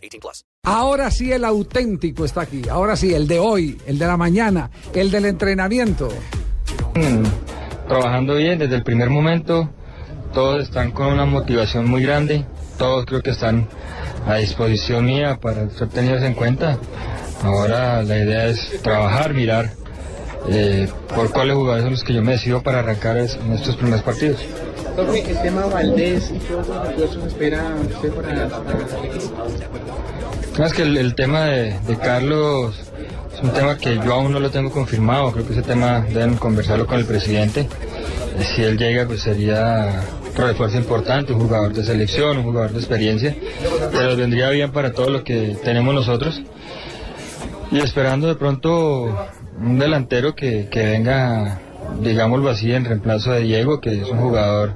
18 plus. Ahora sí el auténtico está aquí. Ahora sí, el de hoy, el de la mañana, el del entrenamiento. Mm, trabajando bien desde el primer momento. Todos están con una motivación muy grande. Todos creo que están a disposición mía para ser tenidos en cuenta. Ahora la idea es trabajar, mirar eh, por cuáles jugadores son los que yo me decido para arrancar es- en estos primeros partidos. Profe, el tema Valdés y los refuerzos espera usted para, para el equipo. Más que el, el tema de, de Carlos es un tema que yo aún no lo tengo confirmado. Creo que ese tema deben conversarlo con el presidente. Eh, Si él llega, pues sería otro refuerzo importante, un jugador de selección, un jugador de experiencia. Pero vendría bien para todo lo que tenemos nosotros. Y esperando de pronto un delantero que, que venga, digámoslo así, en reemplazo de Diego, que es un jugador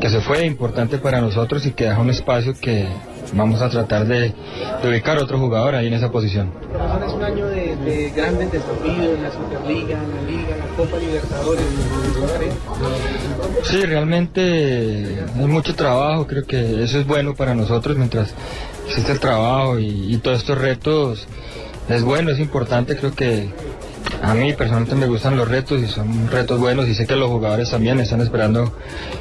que se fue importante para nosotros y que deja un espacio que vamos a tratar de, de ubicar otro jugador ahí en esa posición. Ahora es un año de, de grandes desafíos, la Superliga, la Liga, la Copa Libertadores. Sí, realmente hay mucho trabajo, creo que eso es bueno para nosotros mientras existe el trabajo y, y todos estos retos. Es bueno, es importante, creo que a mí personalmente me gustan los retos y son retos buenos y sé que los jugadores también están esperando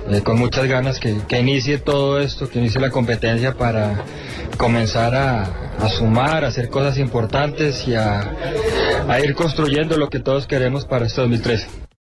eh, con muchas ganas que, que inicie todo esto, que inicie la competencia para comenzar a, a sumar, a hacer cosas importantes y a, a ir construyendo lo que todos queremos para este 2013.